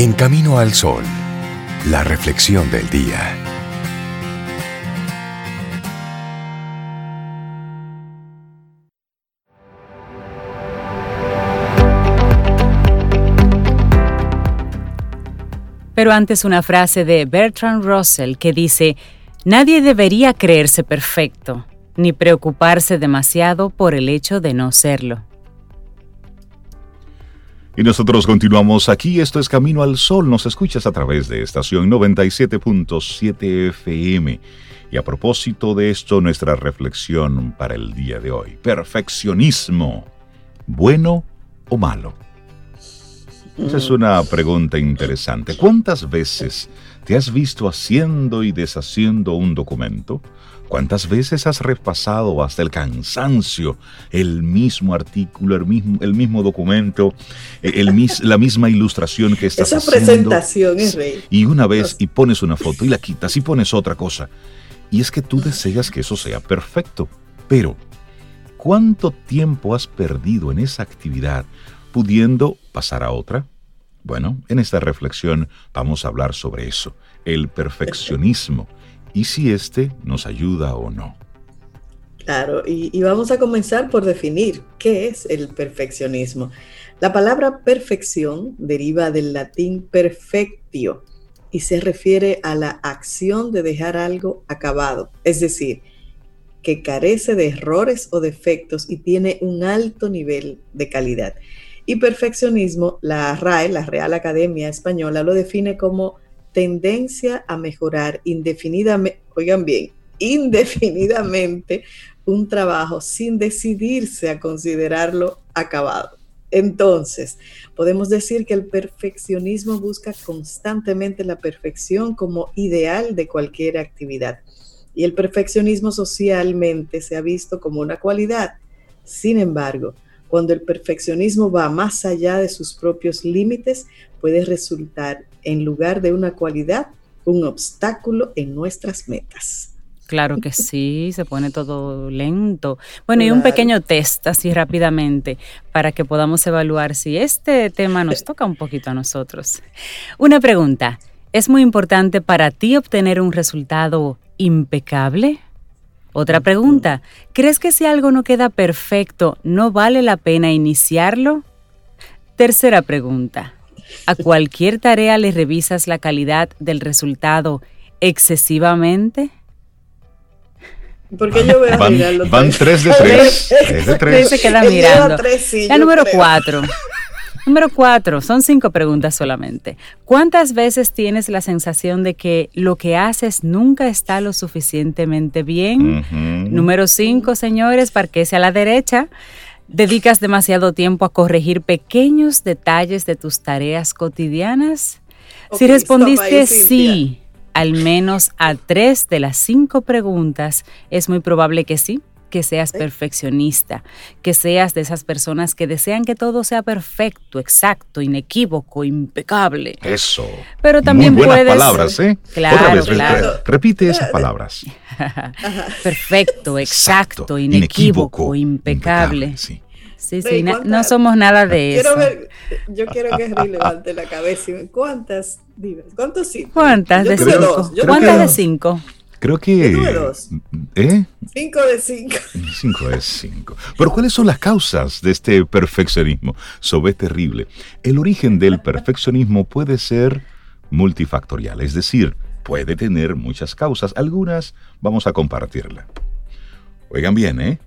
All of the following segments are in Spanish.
En Camino al Sol, la reflexión del día. Pero antes una frase de Bertrand Russell que dice, Nadie debería creerse perfecto, ni preocuparse demasiado por el hecho de no serlo. Y nosotros continuamos aquí, esto es Camino al Sol, nos escuchas a través de estación 97.7 FM. Y a propósito de esto, nuestra reflexión para el día de hoy. Perfeccionismo, ¿bueno o malo? Esa es una pregunta interesante. ¿Cuántas veces te has visto haciendo y deshaciendo un documento? ¿Cuántas veces has repasado hasta el cansancio el mismo artículo, el mismo, el mismo documento, el, la misma ilustración que estás Esa presentación es rey. Y una vez y pones una foto y la quitas y pones otra cosa. Y es que tú deseas que eso sea perfecto. Pero, ¿cuánto tiempo has perdido en esa actividad pudiendo pasar a otra? Bueno, en esta reflexión vamos a hablar sobre eso, el perfeccionismo y si éste nos ayuda o no. Claro, y, vamos a comenzar por definir qué es el perfeccionismo. La palabra perfección deriva del latín perfectio y se refiere a la acción de dejar algo acabado, es decir, que carece de errores o defectos y tiene un alto nivel de calidad. Y perfeccionismo, la RAE, la Real Academia Española, lo define como tendencia a mejorar indefinidamente, oigan bien, indefinidamente un trabajo sin decidirse a considerarlo acabado. Entonces, podemos decir que el perfeccionismo busca constantemente la perfección como ideal de cualquier actividad. Y el perfeccionismo socialmente se ha visto como una cualidad. Sin embargo, cuando el perfeccionismo va más allá de sus propios límites, puede resultar, en lugar de una cualidad, un obstáculo en nuestras metas. Claro que sí, se pone todo lento. Bueno, y un pequeño test así rápidamente para que podamos evaluar si este tema nos toca un poquito a nosotros. Una pregunta, ¿es muy importante para ti obtener un resultado impecable? Otra pregunta, ¿crees que si algo no queda perfecto, no vale la pena iniciarlo? Tercera pregunta, ¿a cualquier tarea le revisas la calidad del resultado excesivamente? Porque yo voy a van, van tres de tres. tres de tres. Se queda mirando. la número cuatro. Número cuatro, son cinco preguntas solamente. ¿Cuántas veces tienes la sensación de que lo que haces nunca está lo suficientemente bien? Número cinco, señores, parquese a la derecha. ¿Dedicas demasiado tiempo a corregir pequeños detalles de tus tareas cotidianas? si respondiste sí, al menos a tres de las cinco preguntas, es muy probable que sí que seas perfeccionista, que seas de esas personas que desean que todo sea perfecto, exacto, inequívoco, impecable. Eso. Pero también Muy buenas puedes palabras, ¿eh? Claro, Otra vez, claro. repite esas palabras. Perfecto, exacto, inequívoco, impecable. sí. Sí, sí, no somos nada de quiero eso. Ver, yo quiero que Henry levante la cabeza y me ¿cuántas? Dime, ¿cuántos sí? ¿Cuántas Yo de cinco? dos, ¿Cuántas de dos. cinco? Creo que... Dos. ¿Eh? Cinco de cinco. Cinco es cinco. Pero ¿cuáles son las causas de este perfeccionismo? Es terrible. El origen del perfeccionismo puede ser multifactorial, es decir, puede tener muchas causas. Algunas vamos a compartirla. Oigan bien, ¿eh?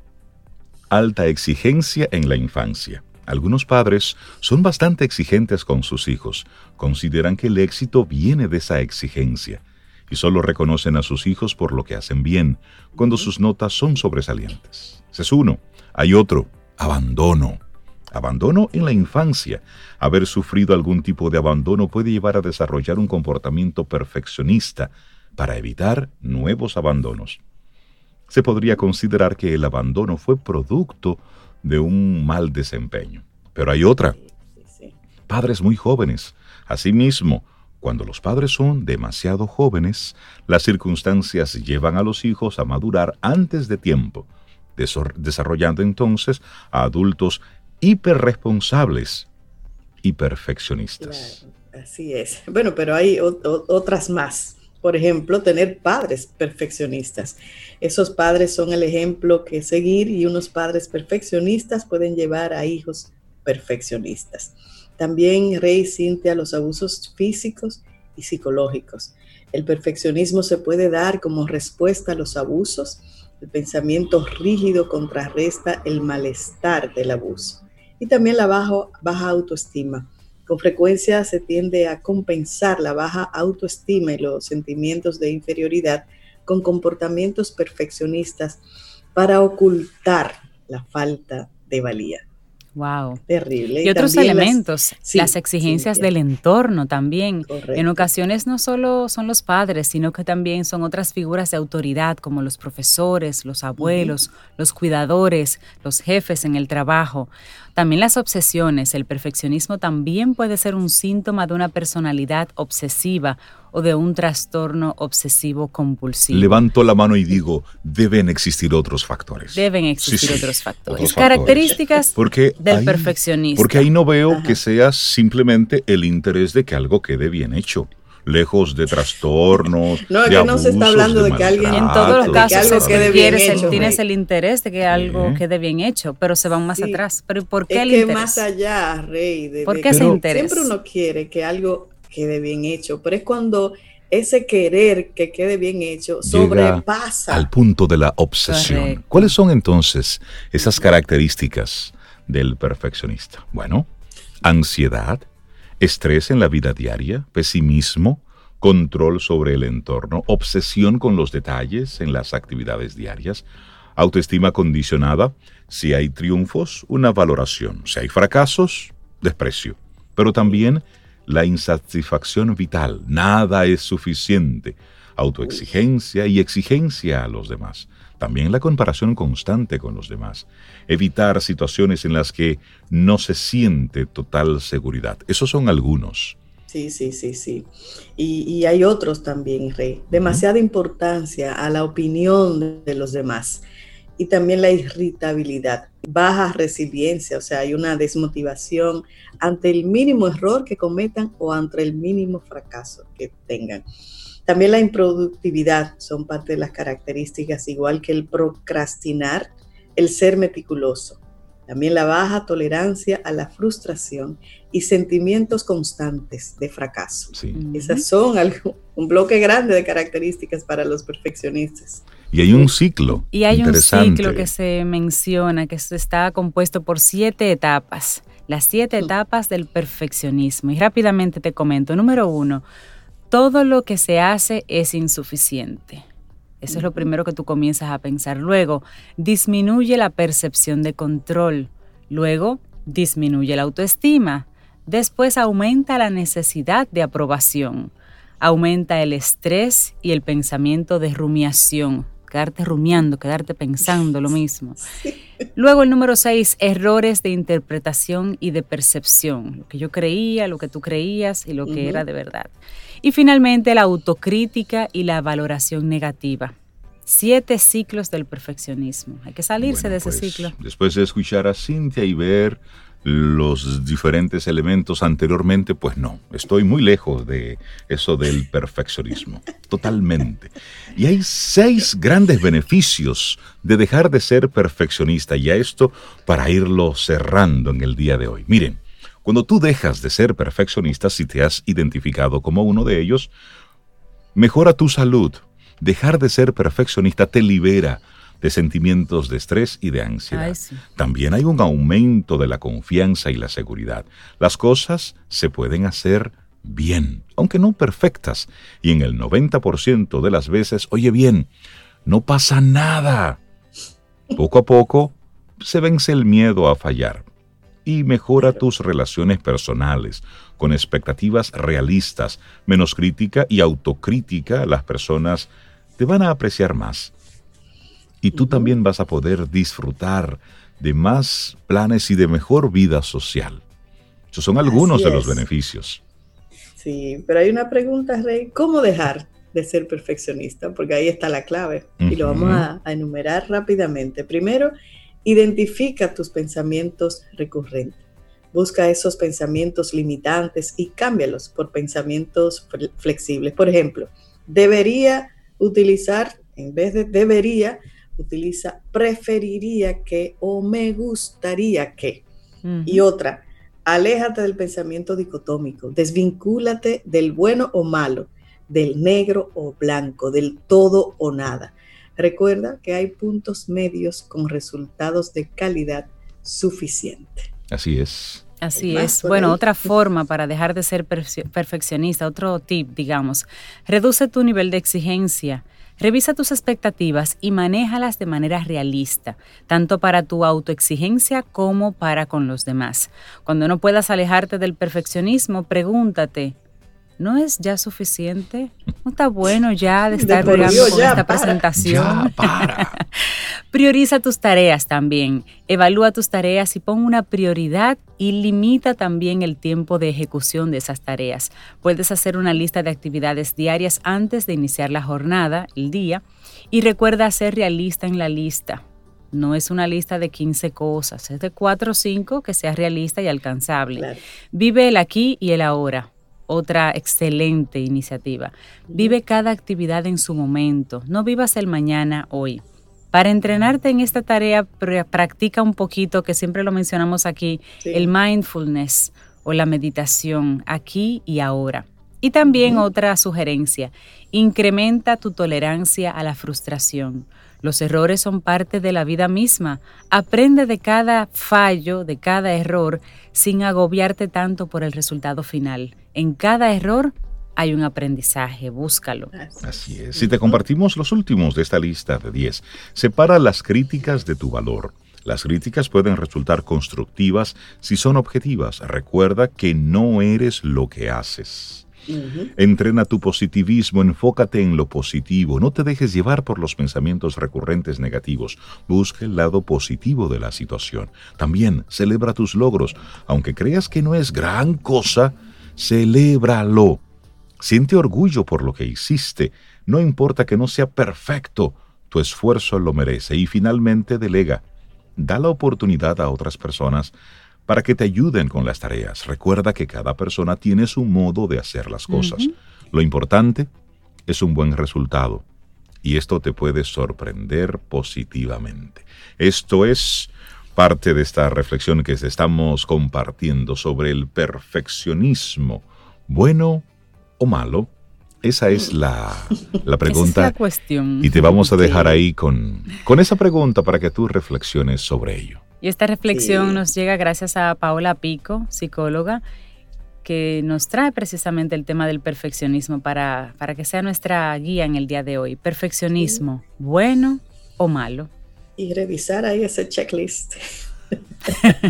Alta exigencia en la infancia. Algunos padres son bastante exigentes con sus hijos. Consideran que el éxito viene de esa exigencia y solo reconocen a sus hijos por lo que hacen bien, cuando sus notas son sobresalientes. Ese es uno. Hay otro, abandono. Abandono en la infancia. Haber sufrido algún tipo de abandono puede llevar a desarrollar un comportamiento perfeccionista para evitar nuevos abandonos. Se podría considerar que el abandono fue producto de un mal desempeño. Pero hay otra. Padres muy jóvenes. Asimismo, cuando los padres son demasiado jóvenes, las circunstancias llevan a los hijos a madurar antes de tiempo, desarrollando entonces a adultos hiperresponsables y perfeccionistas. Así es. Bueno, pero hay otras más. Por ejemplo, tener padres perfeccionistas. Esos padres son el ejemplo que seguir y unos padres perfeccionistas pueden llevar a hijos perfeccionistas. También, Rey Cintia, los abusos físicos y psicológicos. El perfeccionismo se puede dar como respuesta a los abusos. El pensamiento rígido contrarresta el malestar del abuso. Y también la baja autoestima con frecuencia se tiende a compensar la baja autoestima y los sentimientos de inferioridad con comportamientos perfeccionistas para ocultar la falta de valía. Wow. Terrible. Y, otros elementos, las, exigencias del entorno también. En ocasiones no solo son los padres, sino que también son otras figuras de autoridad como los profesores, los abuelos, los cuidadores, los jefes en el trabajo. También las obsesiones, el perfeccionismo también puede ser un síntoma de una personalidad obsesiva o de un trastorno obsesivo compulsivo. Levanto la mano y digo, deben existir otros factores. Deben existir otros factores. Características del perfeccionismo. Porque ahí no veo que sea simplemente el interés de que algo quede bien hecho lejos de trastornos. No, que no se está hablando de, que alguien en todos los casos quede bien hecho, tienes el interés de que algo quede bien hecho, pero se van más atrás. Pero ¿por qué es el que interés? más allá, Rey, de, ¿Por qué ese interés? Siempre uno quiere que algo quede bien hecho, pero es cuando ese querer que quede bien hecho sobrepasa al punto de la obsesión. ¿Cuáles son entonces esas características del perfeccionista? Bueno, ansiedad, estrés en la vida diaria, pesimismo, control sobre el entorno, obsesión con los detalles en las actividades diarias, autoestima condicionada, si hay triunfos, una valoración, si hay fracasos, desprecio, pero también la insatisfacción vital, nada es suficiente, autoexigencia y exigencia a los demás, también la comparación constante con los demás, evitar situaciones en las que no se siente total seguridad. Esos son algunos. Sí, sí, sí, sí. Y, hay otros también, Rey. Demasiada importancia a la opinión de los demás. Y también la irritabilidad, baja resiliencia, o sea, hay una desmotivación ante el mínimo error que cometan o ante el mínimo fracaso que tengan. También la improductividad son parte de las características, igual que el procrastinar, el ser meticuloso. También la baja tolerancia a la frustración y sentimientos constantes de fracaso. Esas son algo, un bloque grande de características para los perfeccionistas. Y hay un ciclo. Y hay un ciclo que se menciona, que está compuesto por siete etapas. Las siete mm. etapas del perfeccionismo. Y rápidamente te comento. Número uno, todo lo que se hace es insuficiente. Eso es lo primero que tú comienzas a pensar. Luego, disminuye la percepción de control. Luego, disminuye la autoestima. Después aumenta la necesidad de aprobación. Aumenta el estrés y el pensamiento de rumiación. Quedarte rumiando, quedarte pensando lo mismo. Luego el número seis, errores de interpretación y de percepción. Lo que yo creía, lo que tú creías y lo que era de verdad. Y finalmente la autocrítica y la valoración negativa. Siete ciclos del perfeccionismo. Hay que salirse de ese pues, ciclo. Después de escuchar a Cintia y ver los diferentes elementos anteriormente, pues no, estoy muy lejos de eso del perfeccionismo, totalmente. Y hay seis grandes beneficios de dejar de ser perfeccionista y a esto para irlo cerrando en el día de hoy. Miren, cuando tú dejas de ser perfeccionista, si te has identificado como uno de ellos, mejora tu salud. Dejar de ser perfeccionista te libera de sentimientos de estrés y de ansiedad. También hay un aumento de la confianza y la seguridad. Las cosas se pueden hacer bien, aunque no perfectas. Y en el 90% de las veces, oye bien, no pasa nada. Poco a poco se vence el miedo a fallar y mejora tus relaciones personales con expectativas realistas, menos crítica y autocrítica. Las personas te van a apreciar más y tú también vas a poder disfrutar de más planes y de mejor vida social. Esos son algunos de los beneficios. Sí, pero hay una pregunta, Rey, ¿cómo dejar de ser perfeccionista? Porque ahí está la clave y lo vamos a, a enumerar rápidamente. Primero, Identifica tus pensamientos recurrentes. Busca esos pensamientos limitantes y cámbialos por pensamientos flexibles. Por ejemplo, debería utilizar, en vez de debería, utiliza preferiría que o me gustaría que. Y otra, aléjate del pensamiento dicotómico, desvincúlate del bueno o malo, del negro o blanco, del todo o nada. Recuerda que hay puntos medios con resultados de calidad suficiente. Así es. Así es. Bueno, otra forma para dejar de ser perfeccionista, otro tip, digamos, reduce tu nivel de exigencia. Revisa tus expectativas y manéjalas de manera realista, tanto para tu autoexigencia como para con los demás. Cuando no puedas alejarte del perfeccionismo, pregúntate, ¿no es ya suficiente? ¿No está bueno ya de estar con esta presentación? Prioriza tus tareas también. Evalúa tus tareas y pon una prioridad y limita también el tiempo de ejecución de esas tareas. Puedes hacer una lista de actividades diarias antes de iniciar la jornada, el día, y recuerda ser realista en la lista. No es una lista de 15 cosas, es de 4 o 5 que sea realista y alcanzable. Vive el aquí y el ahora otra excelente iniciativa. Vive cada actividad en su momento, no vivas el mañana hoy. Para entrenarte en esta tarea, practica un poquito, que siempre lo mencionamos aquí, el mindfulness o la meditación aquí y ahora. Y también otra sugerencia, incrementa tu tolerancia a la frustración. Los errores son parte de la vida misma. Aprende de cada fallo, de cada error, sin agobiarte tanto por el resultado final. En cada error hay un aprendizaje, búscalo. Así es. Si te compartimos los últimos de esta lista de 10, separa las críticas de tu valor. Las críticas pueden resultar constructivas si son objetivas. Recuerda que no eres lo que haces. Entrena tu positivismo, enfócate en lo positivo, no te dejes llevar por los pensamientos recurrentes negativos, busca el lado positivo de la situación. También celebra tus logros, aunque creas que no es gran cosa, celébralo. Siente orgullo por lo que hiciste, no importa que no sea perfecto, tu esfuerzo lo merece y finalmente delega. Da la oportunidad a otras personas para que te ayuden con las tareas. Recuerda que cada persona tiene su modo de hacer las cosas. Lo importante es un buen resultado y esto te puede sorprender positivamente. Esto es parte de esta reflexión que estamos compartiendo sobre el perfeccionismo, bueno o malo. Esa es la, pregunta. es la cuestión. Y te vamos a dejar ahí con, con esa pregunta para que tú reflexiones sobre ello. Y esta reflexión nos llega gracias a Paola Pico, psicóloga, que nos trae precisamente el tema del perfeccionismo para, para que sea nuestra guía en el día de hoy. Perfeccionismo, bueno o malo. Y revisar ahí ese checklist.